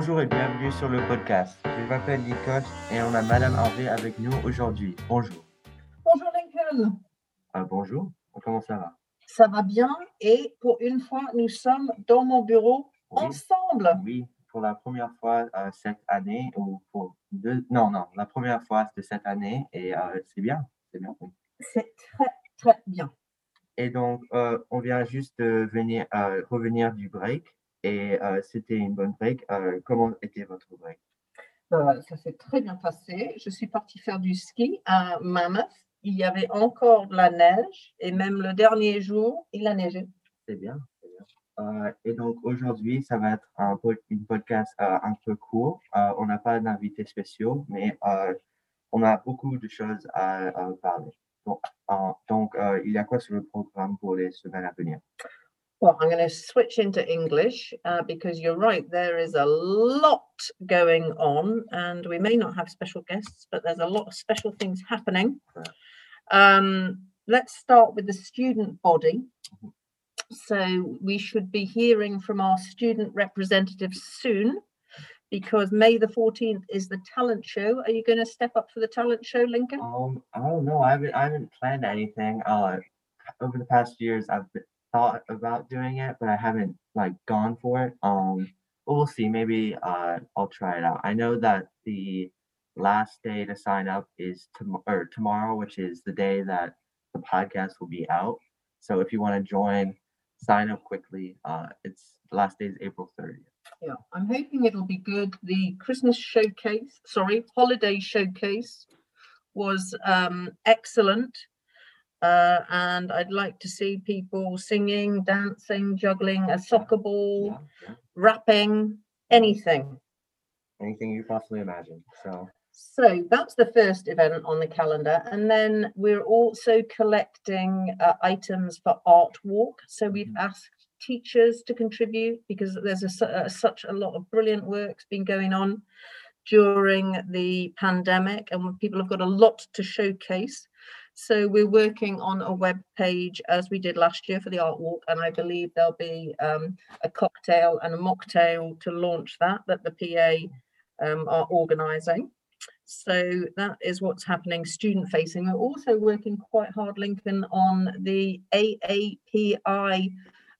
Bonjour et bienvenue sur le podcast. Je m'appelle Nikos et on a Madame Harvey avec nous aujourd'hui. Bonjour. Bonjour Lincoln. Ah, bonjour. Comment ça va? Ça va bien et pour une fois, nous sommes dans mon bureau Oui. ensemble. Oui, pour la première fois euh, cette année ou pour deux... Non, non, la première fois de cette année et euh, c'est bien. C'est bien. oui. C'est très, très bien. Et donc, euh, on vient juste de venir, revenir du break et euh, c'était une bonne break. Euh, comment était votre break? Euh, ça s'est très bien passé. Je suis partie faire du ski à Mammoth. Il y avait encore de la neige et même le dernier jour, il a neigé. C'est bien. Euh, et donc aujourd'hui, ça va être un, pod- une podcast euh, un peu court. Euh, on n'a pas d'invités spéciaux, mais on a beaucoup de choses à, à parler. Donc, donc il y a quoi sur le programme pour les semaines à venir? Well, I'm going to switch into English uh, because you're right, there is a lot going on, and we may not have special guests, but there's a lot of special things happening. Um, let's start with the student body. So, we should be hearing from our student representatives soon because May the 14th is the talent show. Are you going to step up for the talent show, Lincoln? Um, I don't know. I haven't, I haven't planned anything. Uh, over the past years, I've been, thought about doing it, but I haven't like gone for it. Um, but we'll see. Maybe uh, I'll try it out. I know that the last day to sign up is tomorrow or tomorrow, which is the day that the podcast will be out. So if you want to join, sign up quickly. Uh, it's the last day is April 30th. Yeah, I'm hoping it'll be good. The Christmas showcase, sorry, holiday showcase was um, excellent. Uh, and I'd like to see people singing, dancing, juggling a soccer ball, Yeah, rapping, anything. Anything you possibly imagine. So So that's the first event on the calendar. And then we're also collecting uh, items for Art Walk. So we've Mhm. asked teachers to contribute because there's a, su- uh, such a lot of brilliant work's been going on during the pandemic and people have got a lot to showcase. So we're working on a web page as we did last year for the Art Walk, and I believe there'll be um, a cocktail and a mocktail to launch that that the PA um, are organising. So that is what's happening student facing. We're also working quite hard, Lincoln, on the AAPI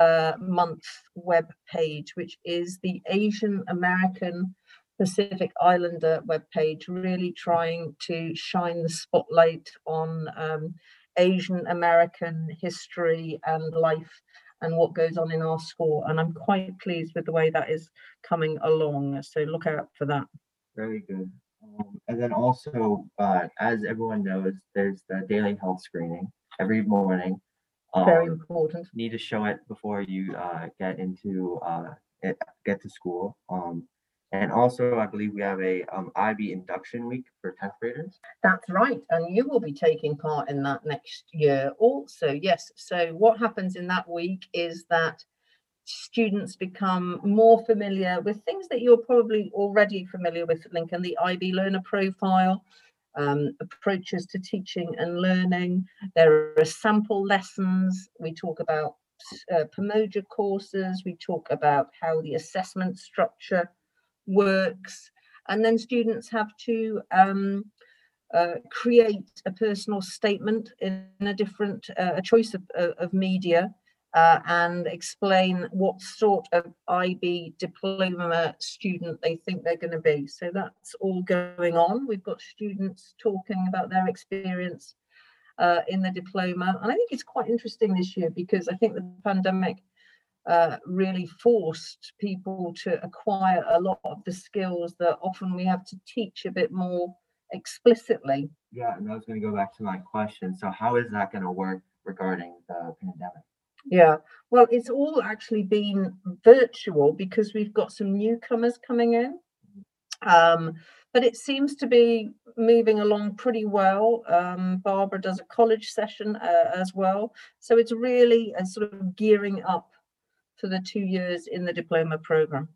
uh, month web page, which is the Asian American Pacific Islander webpage, really trying to shine the spotlight on um, Asian American history and life and what goes on in our school. And I'm quite pleased with the way that is coming along. So look out for that. Very good. Um, and then also, uh, as everyone knows, there's the daily health screening every morning. Very Um, important. need to show it before you uh, get into uh, it, get to school. Um, and also, I believe we have a um, IB induction week for 10th graders. That's right. And you will be taking part in that next year also. Yes. So, what happens in that week is that students become more familiar with things that you're probably already familiar with, Lincoln, the IB learner profile, um, approaches to teaching and learning. There are sample lessons. We talk about uh, Pamoja courses. We talk about how the assessment structure works. And then students have to um, uh, create a personal statement in a different uh, a choice of, of of media uh, and explain what sort of IB diploma student they think they're going to be. So that's all going on. We've got students talking about their experience uh, in the diploma, and I think it's quite interesting this year because I think the pandemic uh, really forced people to acquire a lot of the skills that often we have to teach a bit more explicitly. Yeah, and I was going to go back to my question. So, how is that going to work regarding the pandemic? Yeah, well, it's all actually been virtual because we've got some newcomers coming in. Um, but it seems to be moving along pretty well. Um, Barbara does a college session uh, as well. So it's really a sort of gearing up for the two years in the diploma program.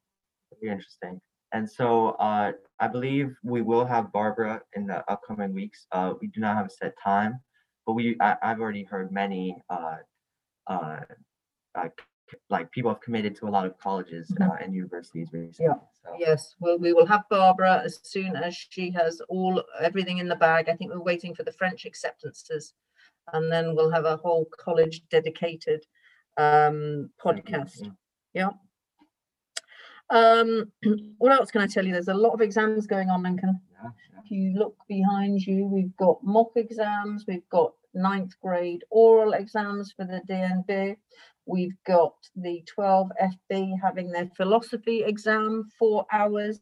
Very interesting. And so, uh, I believe we will have Barbara in the upcoming weeks. Uh, we do not have a set time, but we I, I've already heard many uh, uh, uh, like people have committed to a lot of colleges uh, and universities recently. So Yes, well, we will have Barbara as soon as she has all, everything in the bag. I think we're waiting for the French acceptances. And then we'll have a whole college dedicated um podcast. yeah. Um, what else can I tell you? There's a lot of exams going on, Lincoln. Yeah, yeah. If you look behind you, we've got mock exams, we've got ninth grade oral exams for the DNB. We've got the 12 FB having their philosophy exam, four hours.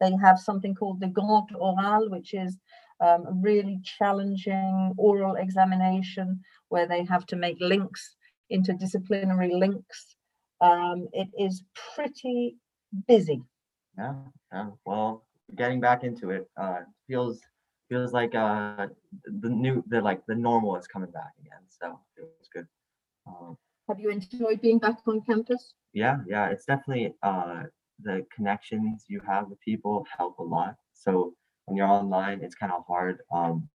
They have something called the Grand Oral, which is um, a really challenging oral examination where they have to make links, interdisciplinary links. Um, it is pretty busy. Yeah, yeah. Well, getting back into it, uh, feels feels like uh the new the like the normal is coming back again. So it was good. Um, Have you enjoyed being back on campus? yeah, yeah. It's definitely uh the connections you have with people help a lot. So when you're online, it's kind of hard um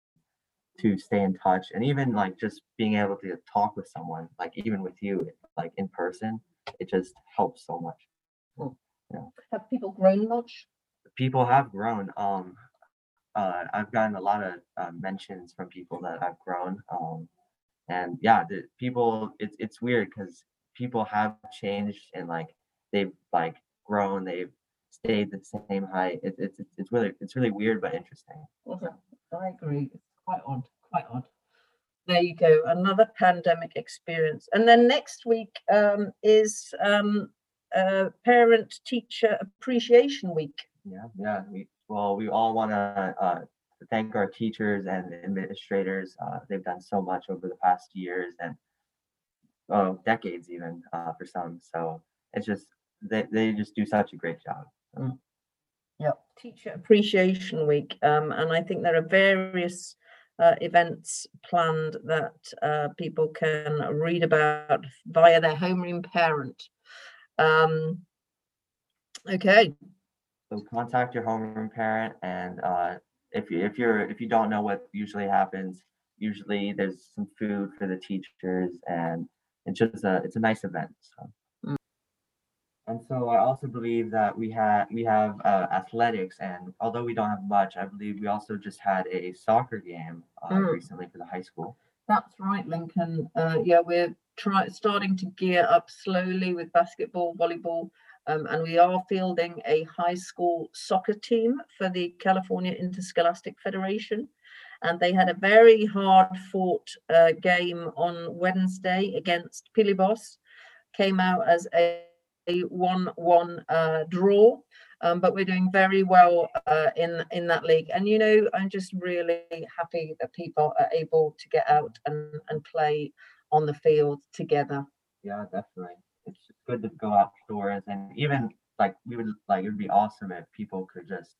to stay in touch and even like just being able to talk with someone, like even with you, like in person, it just helps so much. Yeah. Have people grown much? people have grown. Um, uh, I've gotten a lot of uh, mentions from people that I've grown. Um, and yeah, the people, it's it's weird because people have changed and like they've like grown, they've stayed the same height. It, it's it's it's really it's really weird but interesting. I agree. Quite odd, quite odd. There you go, another pandemic experience. And then next week um, is um, uh, Parent Teacher Appreciation Week. Yeah, yeah. We well, we all want to uh, thank our teachers and administrators. Uh, they've done so much over the past years and oh, decades even uh, for some. So it's just they, they just do such a great job. Yep. Teacher Appreciation Week. Um, and I think there are various uh, events planned that uh, people can read about via their homeroom parent. Um, okay. So contact your homeroom parent, and uh, if you if you're if you don't know what usually happens, usually there's some food for the teachers, and it's just a it's a nice event. So. And so I also believe that we had we have uh, athletics, and although we don't have much, I believe we also just had a soccer game uh, Mm. recently for the high school. That's right, Lincoln. Uh, yeah, we're try starting to gear up slowly with basketball, volleyball, um, and we are fielding a high school soccer team for the California Interscholastic Federation. And they had a very hard fought uh, game on Wednesday against Pilibos. Came out as a, a 1 1 uh, draw. Um, but we're doing very well uh, in in that league. And you know, I'm just really happy that people are able to get out and, and play on the field together. Yeah, definitely. It's good to go outdoors, and even like we would like it would be awesome if people could just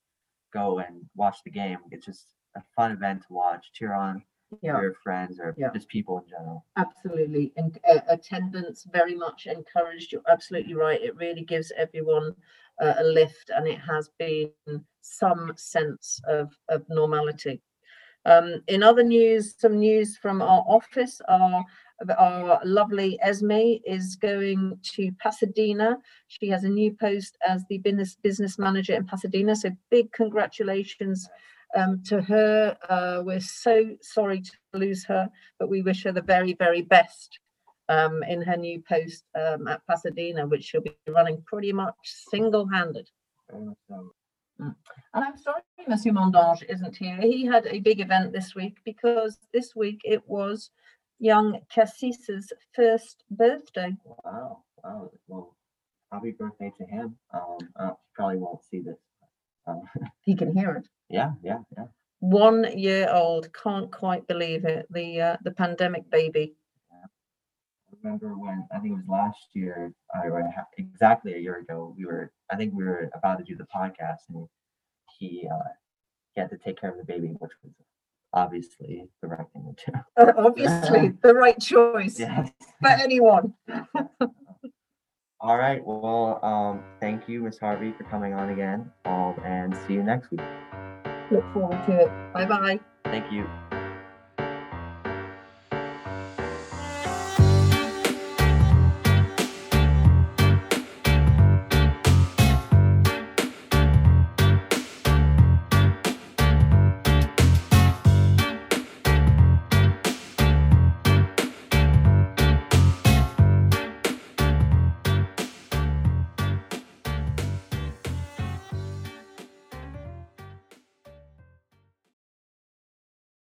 go and watch the game. It's just a fun event to watch, cheer on Yeah, your friends or Yeah. just people in general. absolutely. And uh, attendance very much encouraged. You're absolutely right. It really gives everyone uh, a lift, and it has been some sense of of normality. Um, in other news, some news from our office are our lovely Esme is going to Pasadena. She has a new post as the business business manager in Pasadena. So big congratulations um, to her. Uh, we're so sorry to lose her, but we wish her the very, very best um, in her new post um, at Pasadena, which she'll be running pretty much single-handed. Very much so. And I'm sorry Monsieur Mondange isn't here. He had a big event this week because this week it was young Cassis's first birthday. Wow, wow. Well, happy birthday to him. Um, uh, probably won't see this. He can hear it. yeah, yeah, yeah. One year old. Can't quite believe it. The uh, the pandemic baby. I remember when I think it was last year, I or exactly a year ago. We were, I think we were about to do the podcast, and he uh, he had to take care of the baby, which was obviously the right thing to do. Uh, obviously, the right choice Yes. for anyone. All right. Well, um, thank you, Miss Harvey, for coming on again. Um, and see you next week. Look forward to it. Bye bye. Thank you.